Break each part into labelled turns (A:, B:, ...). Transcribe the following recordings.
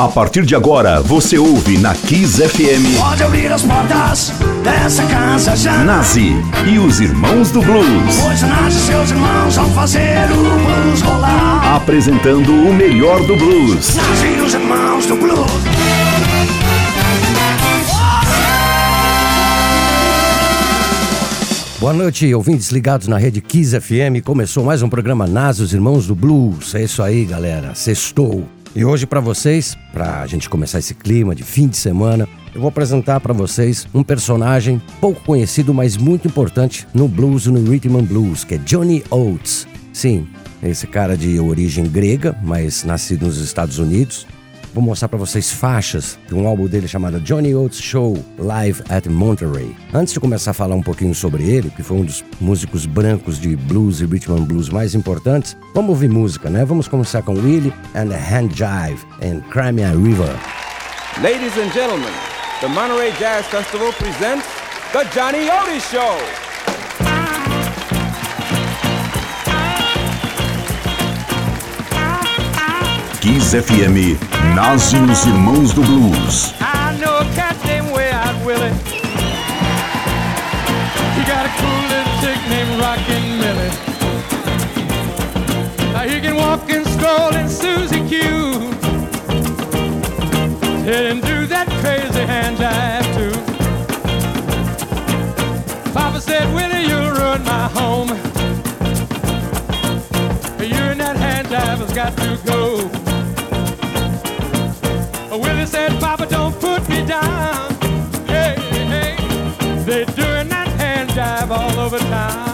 A: A partir de agora, você ouve na Kiss FM.
B: Pode abrir as portas dessa casa já.
A: Nazi e os Irmãos do Blues.
B: Pois Nazi e seus irmãos vão fazer o blues rolar.
A: Apresentando o melhor do blues.
B: Nazi e os Irmãos do Blues.
C: Boa noite, ouvintes ligados na rede Kiss FM. Começou mais um programa Nas, os Irmãos do Blues. É isso aí, galera. Sextou. E hoje para vocês, para a gente começar esse clima de fim de semana, eu vou apresentar para vocês um personagem pouco conhecido, mas muito importante no blues e no rhythm and blues, que é Johnny Oates. Sim, esse cara de origem grega, mas nascido nos Estados Unidos. Vou mostrar para vocês faixas de um álbum dele chamado Johnny Oates Show Live at Monterey. Antes de começar a falar um pouquinho sobre ele, que foi um dos músicos brancos de blues e rhythm and blues mais importantes, vamos ouvir música, né? Vamos começar com Willie and the Hand Jive and Crimea River.
D: Ladies and gentlemen, the Monterey Jazz Festival presents the Johnny Otis Show.
A: Kiss FM, Nazi e os Irmãos do Blues.
E: I know a cat named Way Out Willie. He got a cool little chick named Rockin' Millie. Now he can walk and stroll in Susie Q. Heading do that crazy hand jive too. Papa said, Willie, you'll ruin my home. You and that hand jive has got to go. Said, Papa, don't put me down. Hey, hey, they're doing that hand jive all over town.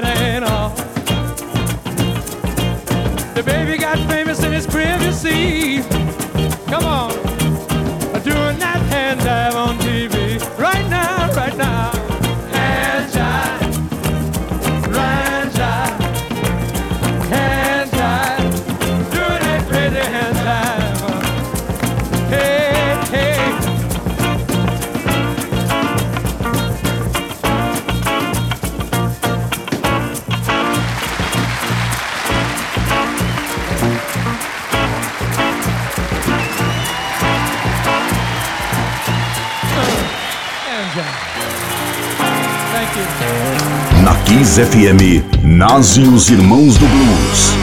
E: That ain't all. The baby got famous in his see. Come on, doing that hand dive on TV right now, right now.
A: Kiss FM, Nazi e os Irmãos do Blues.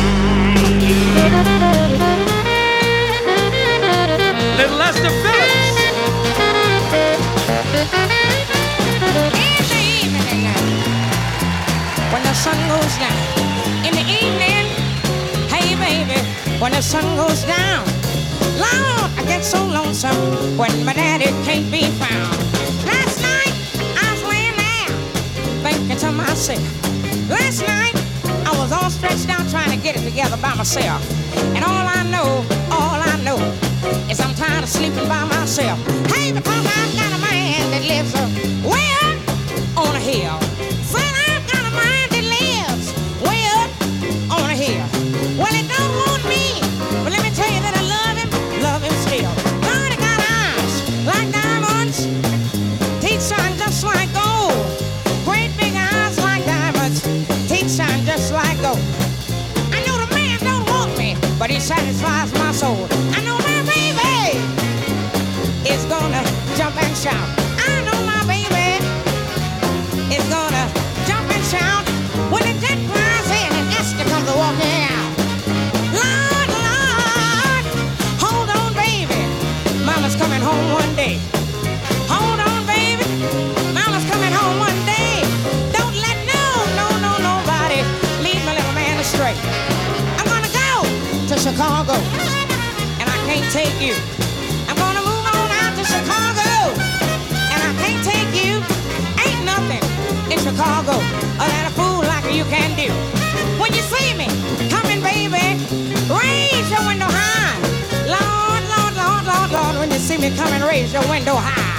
A: but he's satisfied. you come and raise your window high.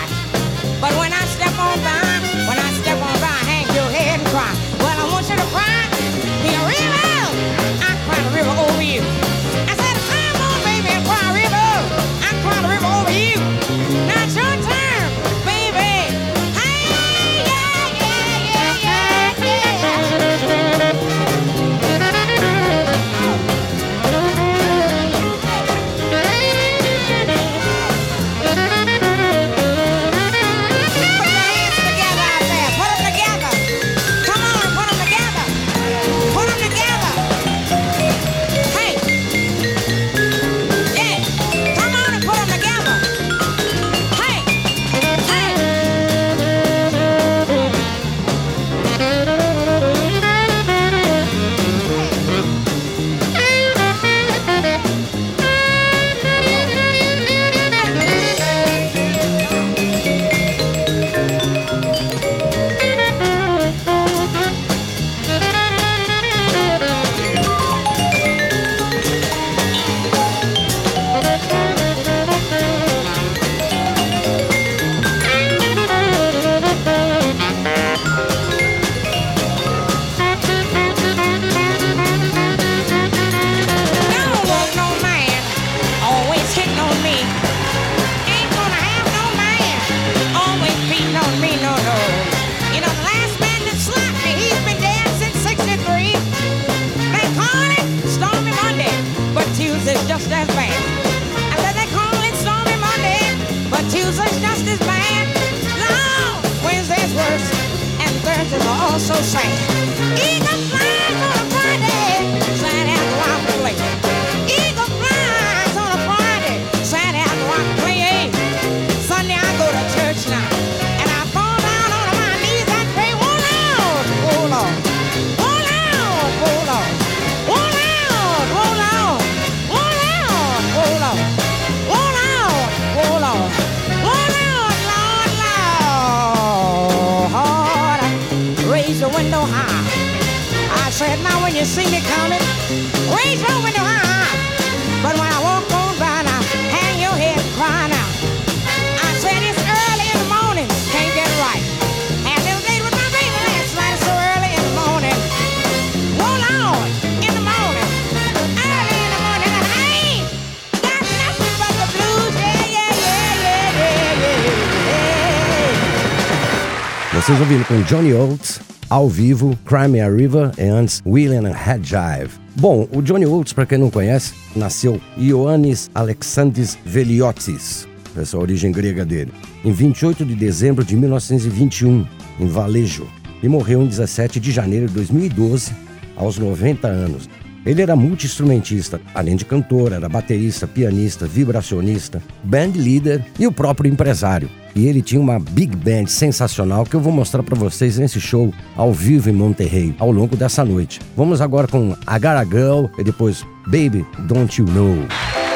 C: Vocês ouviram com Johnny Oates, ao vivo, Crime a River e antes William Head Jive. Bom, o Johnny Oates, para quem não conhece, nasceu Ioannis Alexandris Veliotis, essa é a origem grega dele, em 28 de dezembro de 1921, em Valejo, e morreu em 17 de janeiro de 2012, aos 90 anos. Ele era multi-instrumentista, além de cantor, era baterista, pianista, vibracionista, band leader e o próprio empresário. E ele tinha uma big band sensacional que eu vou mostrar para vocês nesse show ao vivo em Monterrey ao longo dessa noite. Vamos agora com A Garagão e depois Baby Don't You Know.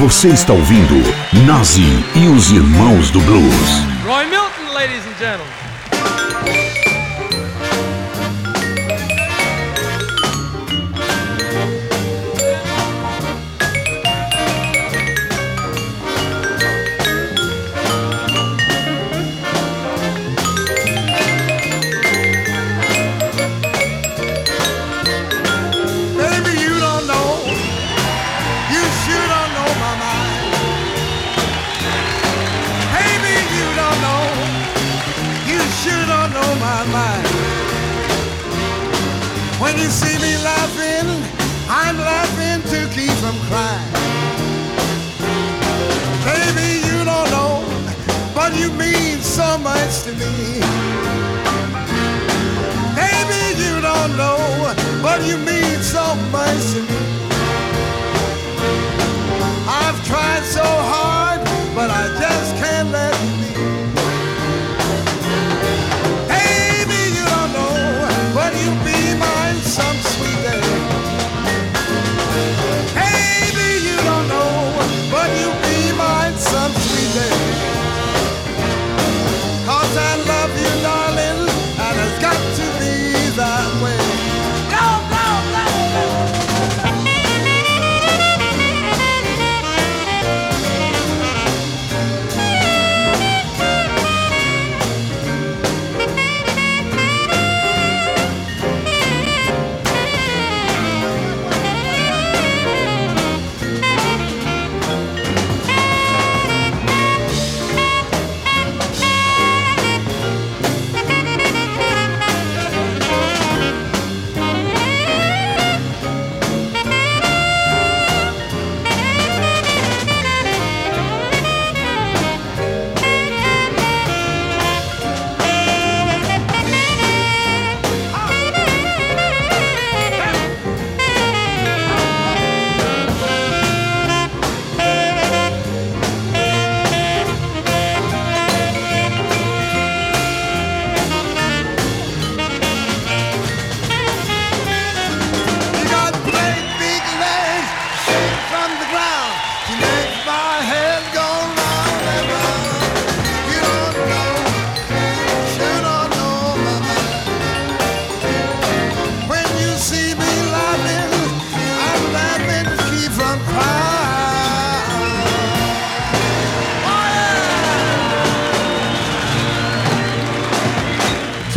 F: Você está ouvindo Nazi e os Irmãos do Blues.
E: Roy Milton, ladies and gentlemen.
G: So much to me. Baby, you don't know, but you mean so much to me. I've tried so hard,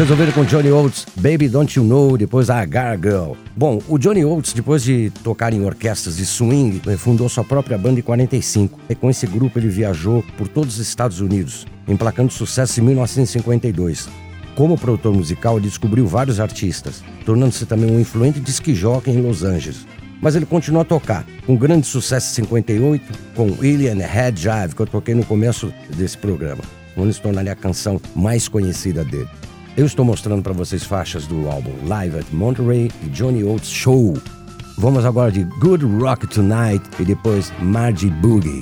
C: Vocês ouviram com Johnny Oates, Baby Don't You Know, depois a Agar Girl. Bom, o Johnny Oates, depois de tocar em orquestras de swing, eh, fundou sua própria banda em 45. E com esse grupo ele viajou por todos os Estados Unidos, emplacando sucesso em 1952. Como produtor musical, ele descobriu vários artistas, tornando-se também um influente jockey em Los Angeles. Mas ele continuou a tocar, com grande sucesso em 58, com Alien Head Jive, que eu toquei no começo desse programa, onde se tornaria a canção mais conhecida dele. Eu estou mostrando para vocês faixas do álbum Live at Monterey e Johnny Oates Show. Vamos agora de Good Rock Tonight e depois Margie Boogie.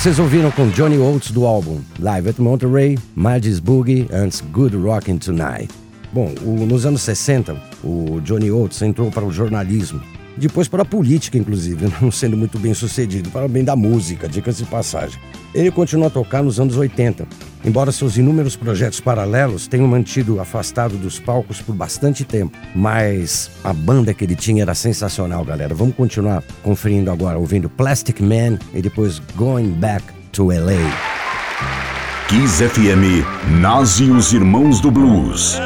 C: Vocês ouviram com Johnny Oates do álbum Live at Monterey, Magic Boogie and Good Rockin' Tonight. Bom, o, nos anos 60, o Johnny Oates entrou para o jornalismo depois para a política, inclusive, não sendo muito bem sucedido, para o bem da música, dicas de passagem. Ele continuou a tocar nos anos 80, embora seus inúmeros projetos paralelos tenham mantido afastado dos palcos por bastante tempo. Mas a banda que ele tinha era sensacional, galera. Vamos continuar conferindo agora, ouvindo Plastic Man e depois Going Back to LA.
A: Kiss FM, nasce os irmãos do blues.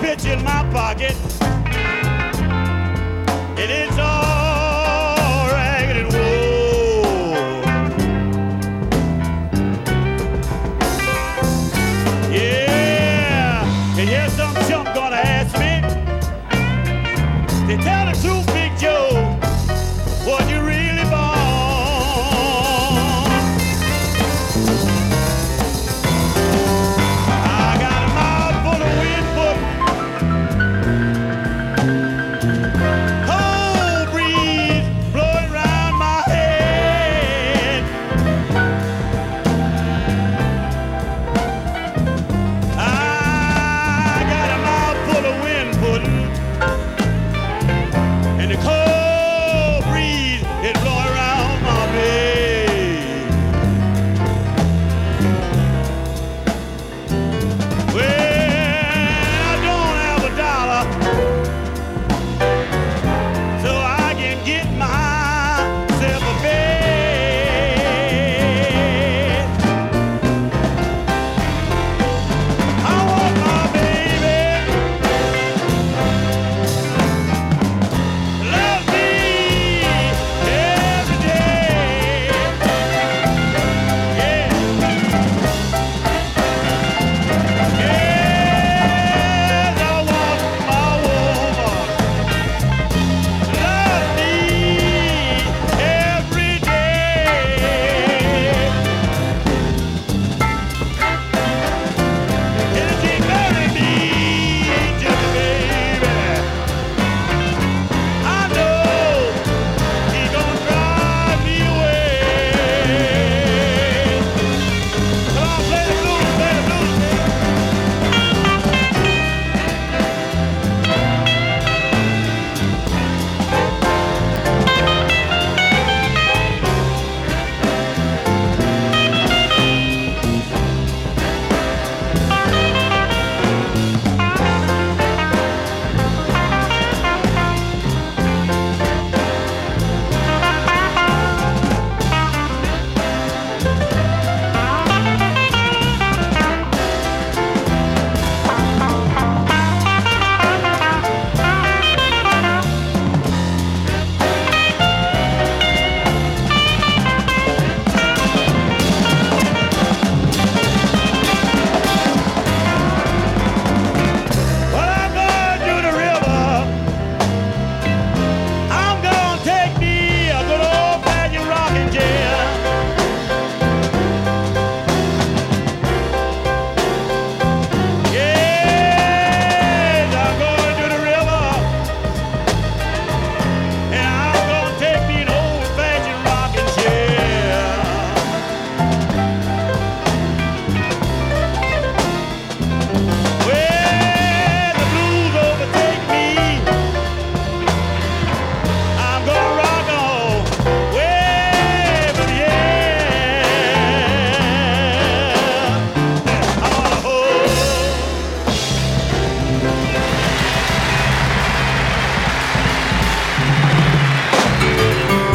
H: pitch in my pocket.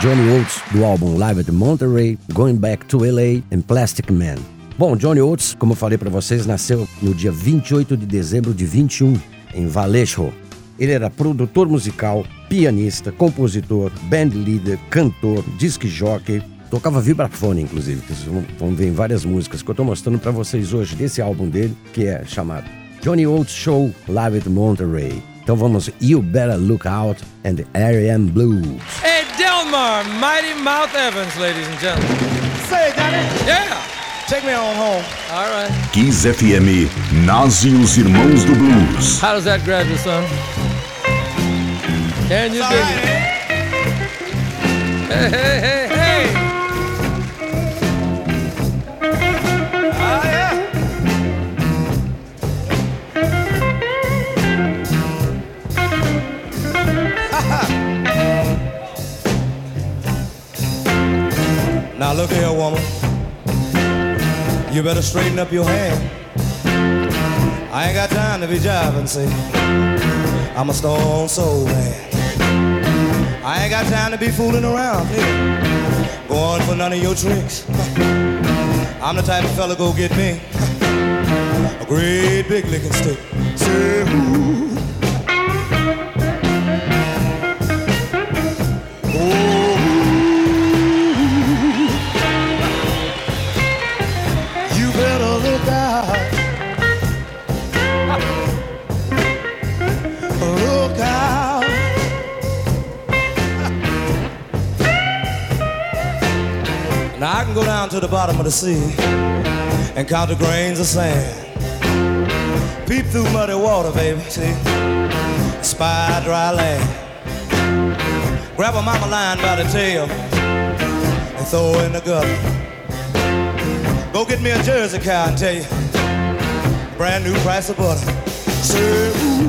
C: Johnny Oates do álbum Live at Monterey, Going Back to LA and Plastic Man. Bom, Johnny Oates, como eu falei para vocês, nasceu no dia 28 de dezembro de 21 em Vallejo. Ele era produtor musical, pianista, compositor, band leader, cantor, disc jockey, tocava vibrafone inclusive, vocês vão- ver em várias músicas que eu tô mostrando para vocês hoje desse álbum dele, que é chamado Johnny Oates Show Live at Monterey. Então vamos You Better Look Out and the. Blues.
E: Delmar, Mighty Mouth Evans, ladies and gentlemen.
I: Say, Johnny,
E: Yeah.
I: take me on home.
E: All right.
J: Kiss FM, Nazi e os Irmãos do Blues.
E: How does that grab you, son? Can you dig
I: right,
E: it?
I: eh?
E: Hey, hey, hey,
I: now look here, woman. You better straighten up your hand. I ain't got time to be jiving, see. I'm a stone soul man. I ain't got time to be fooling around, nigga. Going for none of your tricks. I'm the type of fella go get me a great big licking stick. Say, ooh. Down to the bottom of the sea and count the grains of sand. Peep through muddy water, baby, see? Spy dry land. Grab a mama lion by the tail and throw her in the gutter. Go get me a Jersey cow and tell you, brand new price of butter. Say, ooh.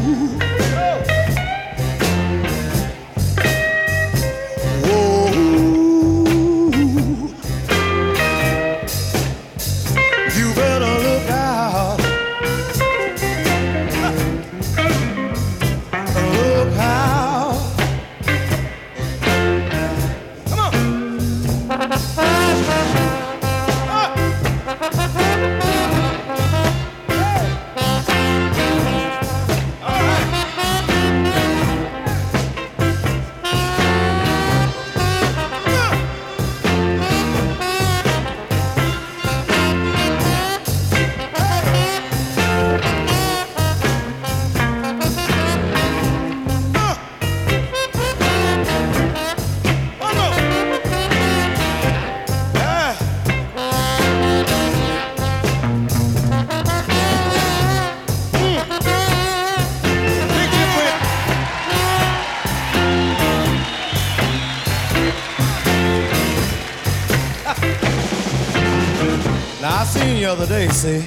I: Other day, see,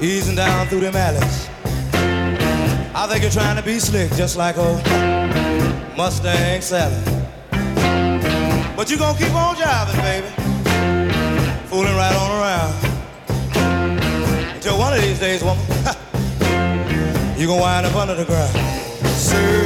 I: easing down through them alleys. I think you're trying to be slick, just like old Mustang Sally. But you gonna keep on jiving, baby. Fooling right on around. Until one of these days, woman, you gonna wind up under the ground. Say,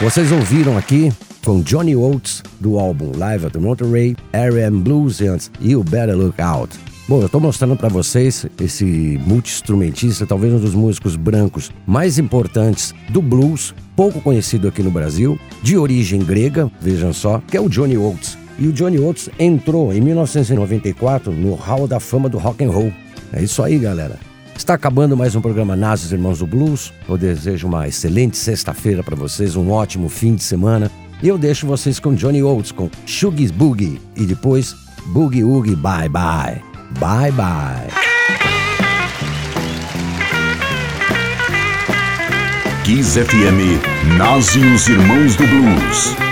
C: Vocês ouviram aqui com Johnny Oates do álbum Live at the Monterey, R.M. Blues antes You Better Look Out. Bom, eu tô mostrando para vocês esse multi-instrumentista, talvez um dos músicos brancos mais importantes do blues, pouco conhecido aqui no Brasil, de origem grega, vejam só, que é o Johnny Oates. E o Johnny Oates entrou em 1994 no Hall da Fama do Rock and Roll. É isso aí, galera. Está acabando mais um programa Nasos Irmãos do Blues. Eu desejo uma excelente sexta-feira para vocês, um ótimo fim de semana. E eu deixo vocês com Johnny Oates com Shuggy's Boogie e depois Boogie Woogie Bye Bye. Bye Bye.
G: Kiss FM nascem os Irmãos do Blues.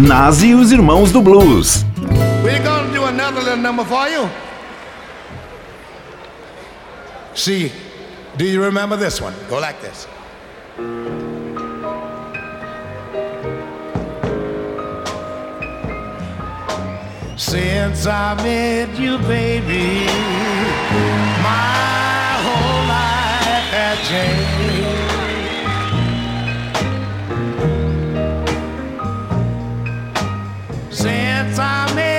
H: Nazi e os Irmãos do Blues.
G: We're gonna do another little number for you. See, do you remember this one? Go like this. Since I met you, baby, my whole life has changed. time.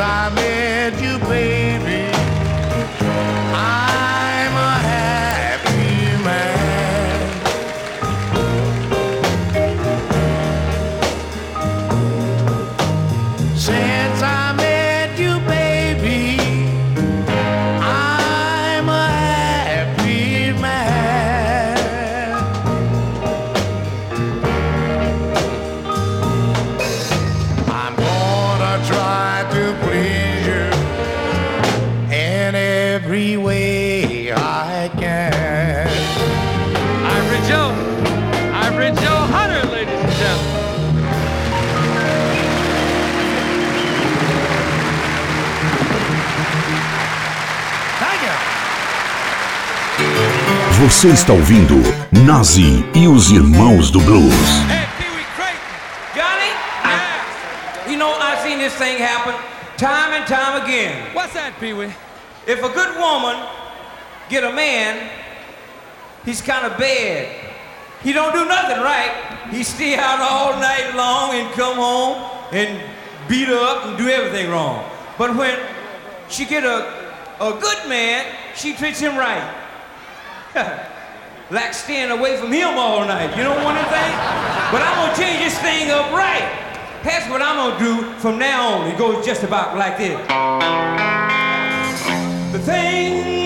G: I met you, babe.
J: Você está ouvindo Nazi e os Irmãos do Blues.
I: Hey, Pee Wee Creighton. Johnny? Yeah. You know, I've seen this thing happen time and time again.
E: What's that, Pee Wee?
I: If a good woman get a man, he's kind of bad. He don't do nothing right. He stay out all night long and come home and beat her up and do everything wrong. But when she get a, a good man, she treats him right. like staying away from him all night. You don't want anything? But I'm gonna change this thing up right. That's what I'm gonna do from now on. It goes just about like this. The things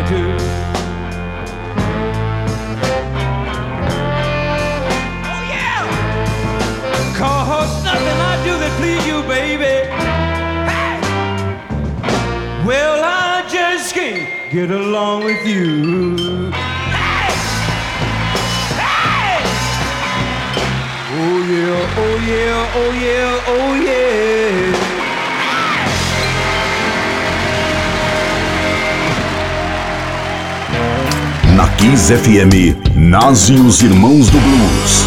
I: family too. Oh yeah! Cause nothing I do that please you, baby. Hey! Well, I just can't get along with you. Oh yeah, oh yeah, oh yeah, oh yeah.
E: Kiss FM, Nazi e os Irmãos do Blues.